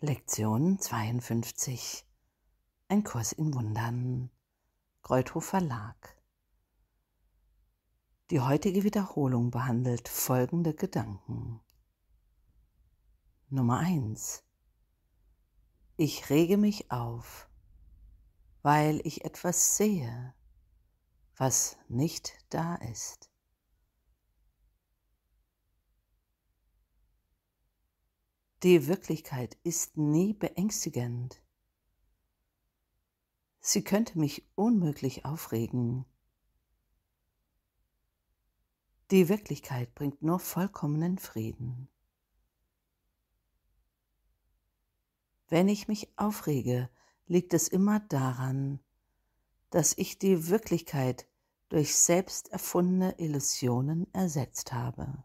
Lektion 52 Ein Kurs in Wundern Kreuthof Verlag Die heutige Wiederholung behandelt folgende Gedanken. Nummer 1 Ich rege mich auf, weil ich etwas sehe, was nicht da ist. Die Wirklichkeit ist nie beängstigend. Sie könnte mich unmöglich aufregen. Die Wirklichkeit bringt nur vollkommenen Frieden. Wenn ich mich aufrege, liegt es immer daran, dass ich die Wirklichkeit durch selbst erfundene Illusionen ersetzt habe.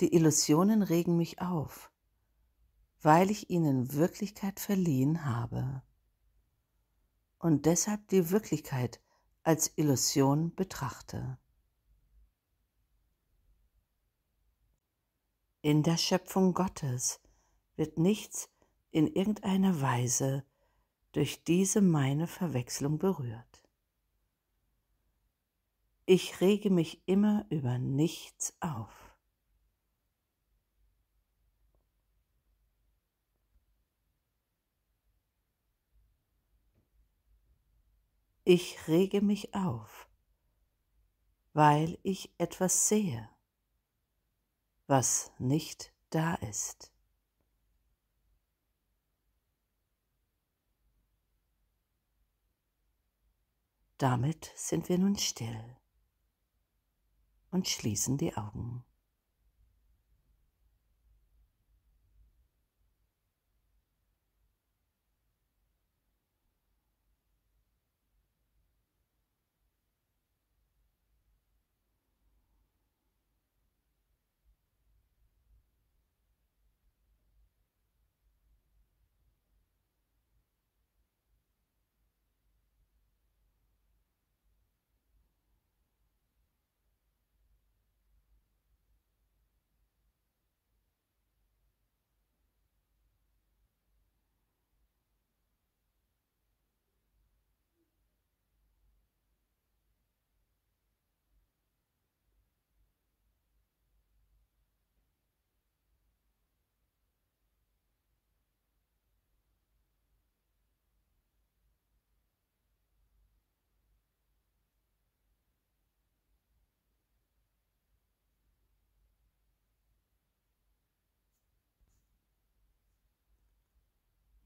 Die Illusionen regen mich auf, weil ich ihnen Wirklichkeit verliehen habe und deshalb die Wirklichkeit als Illusion betrachte. In der Schöpfung Gottes wird nichts in irgendeiner Weise durch diese meine Verwechslung berührt. Ich rege mich immer über nichts auf. Ich rege mich auf, weil ich etwas sehe, was nicht da ist. Damit sind wir nun still und schließen die Augen.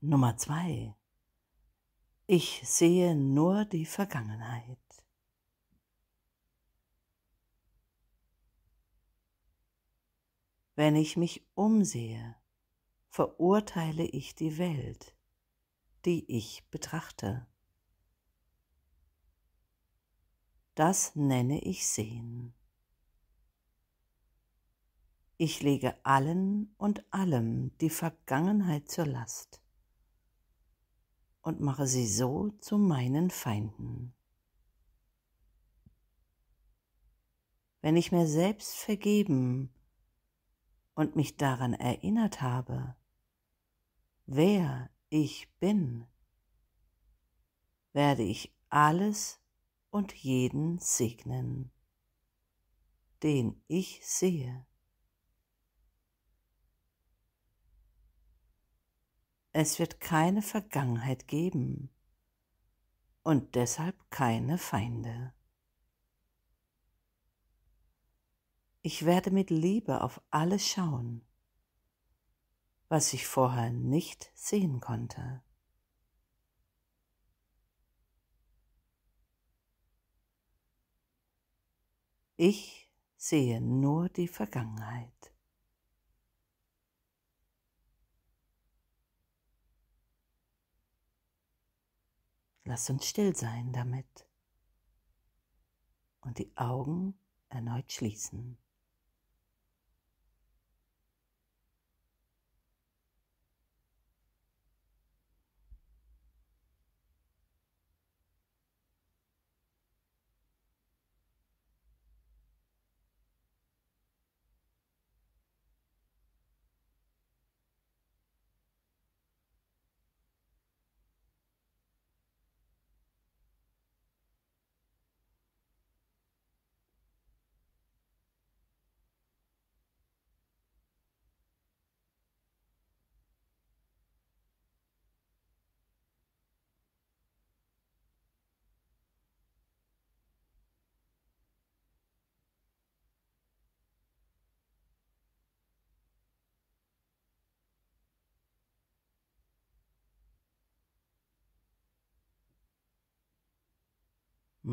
Nummer zwei. Ich sehe nur die Vergangenheit. Wenn ich mich umsehe, verurteile ich die Welt, die ich betrachte. Das nenne ich Sehen. Ich lege allen und allem die Vergangenheit zur Last und mache sie so zu meinen Feinden. Wenn ich mir selbst vergeben und mich daran erinnert habe, wer ich bin, werde ich alles und jeden segnen, den ich sehe. Es wird keine Vergangenheit geben und deshalb keine Feinde. Ich werde mit Liebe auf alles schauen, was ich vorher nicht sehen konnte. Ich sehe nur die Vergangenheit. Lass uns still sein damit und die Augen erneut schließen.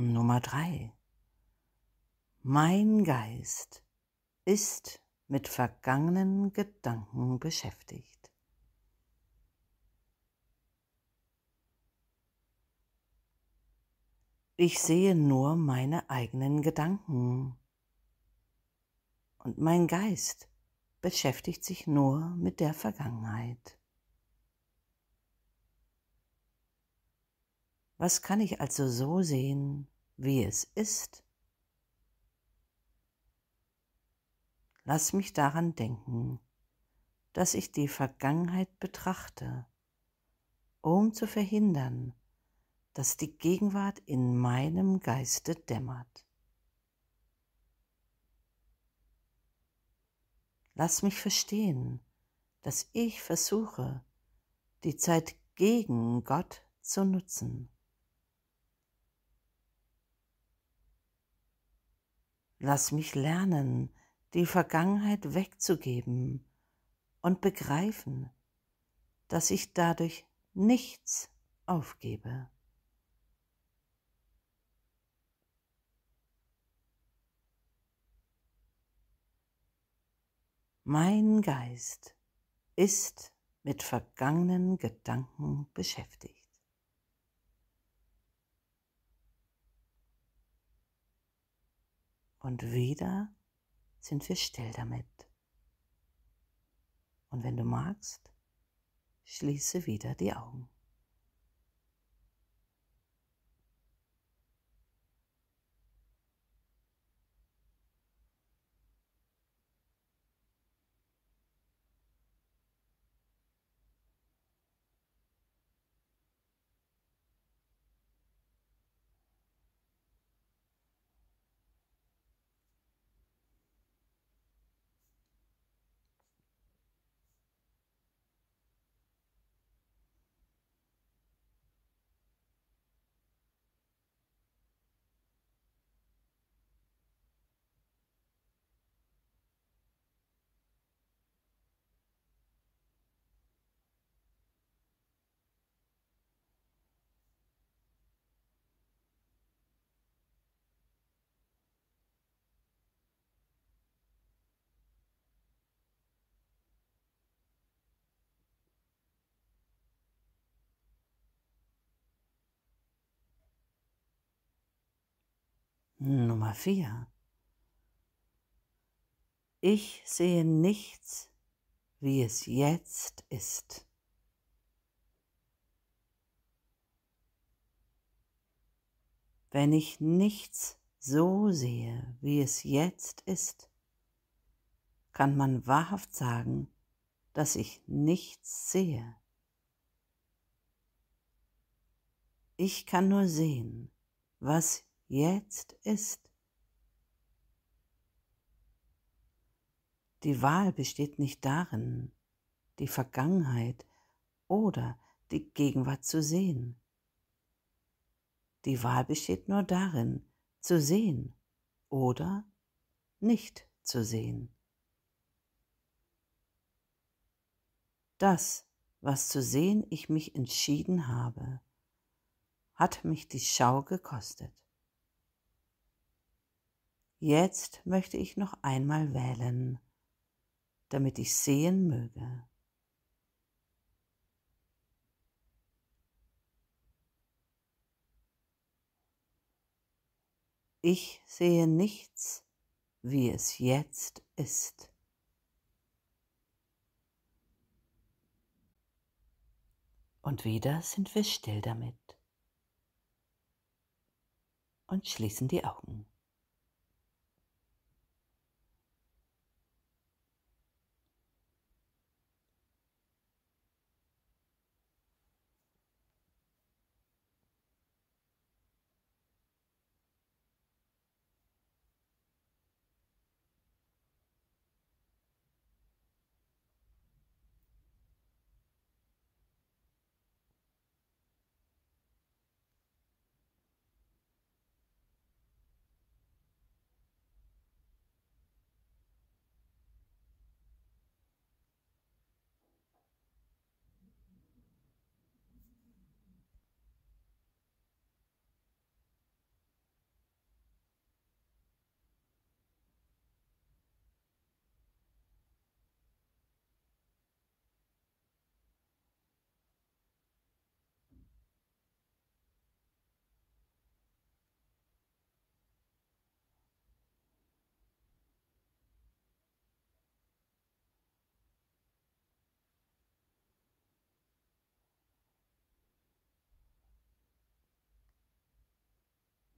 Nummer drei. Mein Geist ist mit vergangenen Gedanken beschäftigt. Ich sehe nur meine eigenen Gedanken und mein Geist beschäftigt sich nur mit der Vergangenheit. Was kann ich also so sehen, wie es ist? Lass mich daran denken, dass ich die Vergangenheit betrachte, um zu verhindern, dass die Gegenwart in meinem Geiste dämmert. Lass mich verstehen, dass ich versuche, die Zeit gegen Gott zu nutzen. Lass mich lernen, die Vergangenheit wegzugeben und begreifen, dass ich dadurch nichts aufgebe. Mein Geist ist mit vergangenen Gedanken beschäftigt. Und wieder sind wir still damit. Und wenn du magst, schließe wieder die Augen. Nummer 4. Ich sehe nichts, wie es jetzt ist. Wenn ich nichts so sehe, wie es jetzt ist, kann man wahrhaft sagen, dass ich nichts sehe. Ich kann nur sehen, was jetzt ist. Die Wahl besteht nicht darin, die Vergangenheit oder die Gegenwart zu sehen. Die Wahl besteht nur darin, zu sehen oder nicht zu sehen. Das, was zu sehen ich mich entschieden habe, hat mich die Schau gekostet. Jetzt möchte ich noch einmal wählen, damit ich sehen möge. Ich sehe nichts, wie es jetzt ist. Und wieder sind wir still damit und schließen die Augen.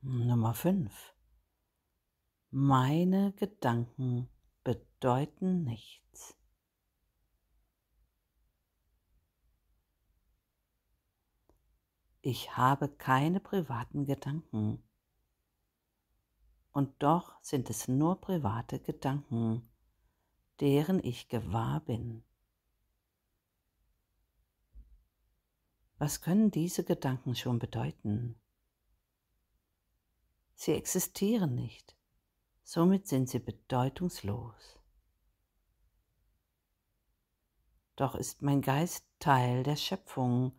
Nummer 5. Meine Gedanken bedeuten nichts. Ich habe keine privaten Gedanken. Und doch sind es nur private Gedanken, deren ich gewahr bin. Was können diese Gedanken schon bedeuten? Sie existieren nicht, somit sind sie bedeutungslos. Doch ist mein Geist Teil der Schöpfung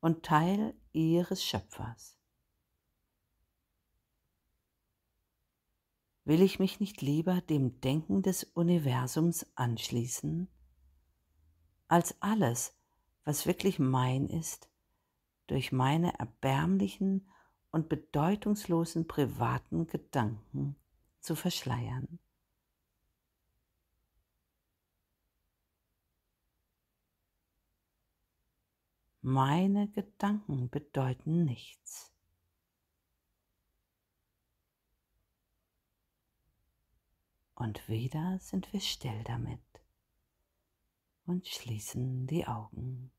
und Teil ihres Schöpfers. Will ich mich nicht lieber dem Denken des Universums anschließen, als alles, was wirklich mein ist, durch meine erbärmlichen und bedeutungslosen privaten Gedanken zu verschleiern. Meine Gedanken bedeuten nichts. Und wieder sind wir still damit und schließen die Augen.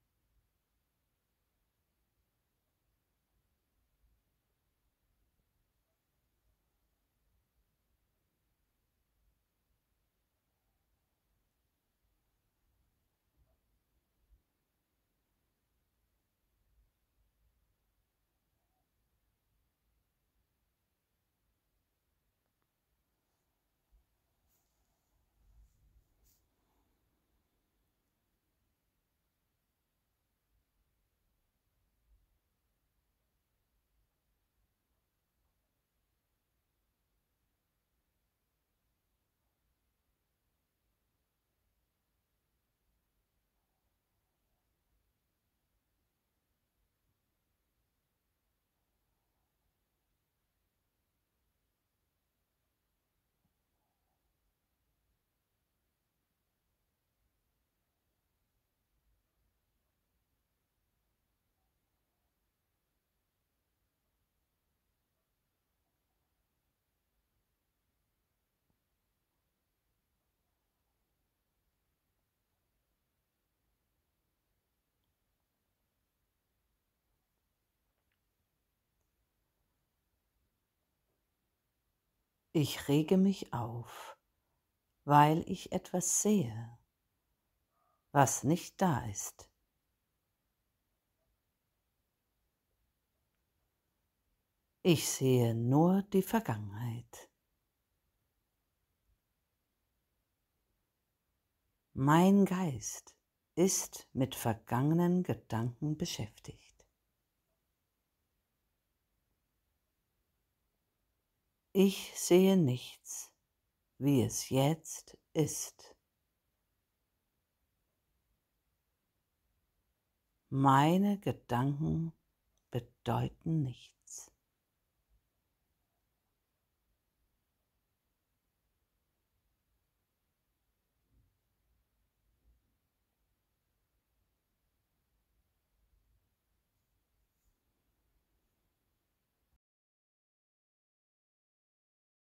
Ich rege mich auf, weil ich etwas sehe, was nicht da ist. Ich sehe nur die Vergangenheit. Mein Geist ist mit vergangenen Gedanken beschäftigt. Ich sehe nichts, wie es jetzt ist. Meine Gedanken bedeuten nichts.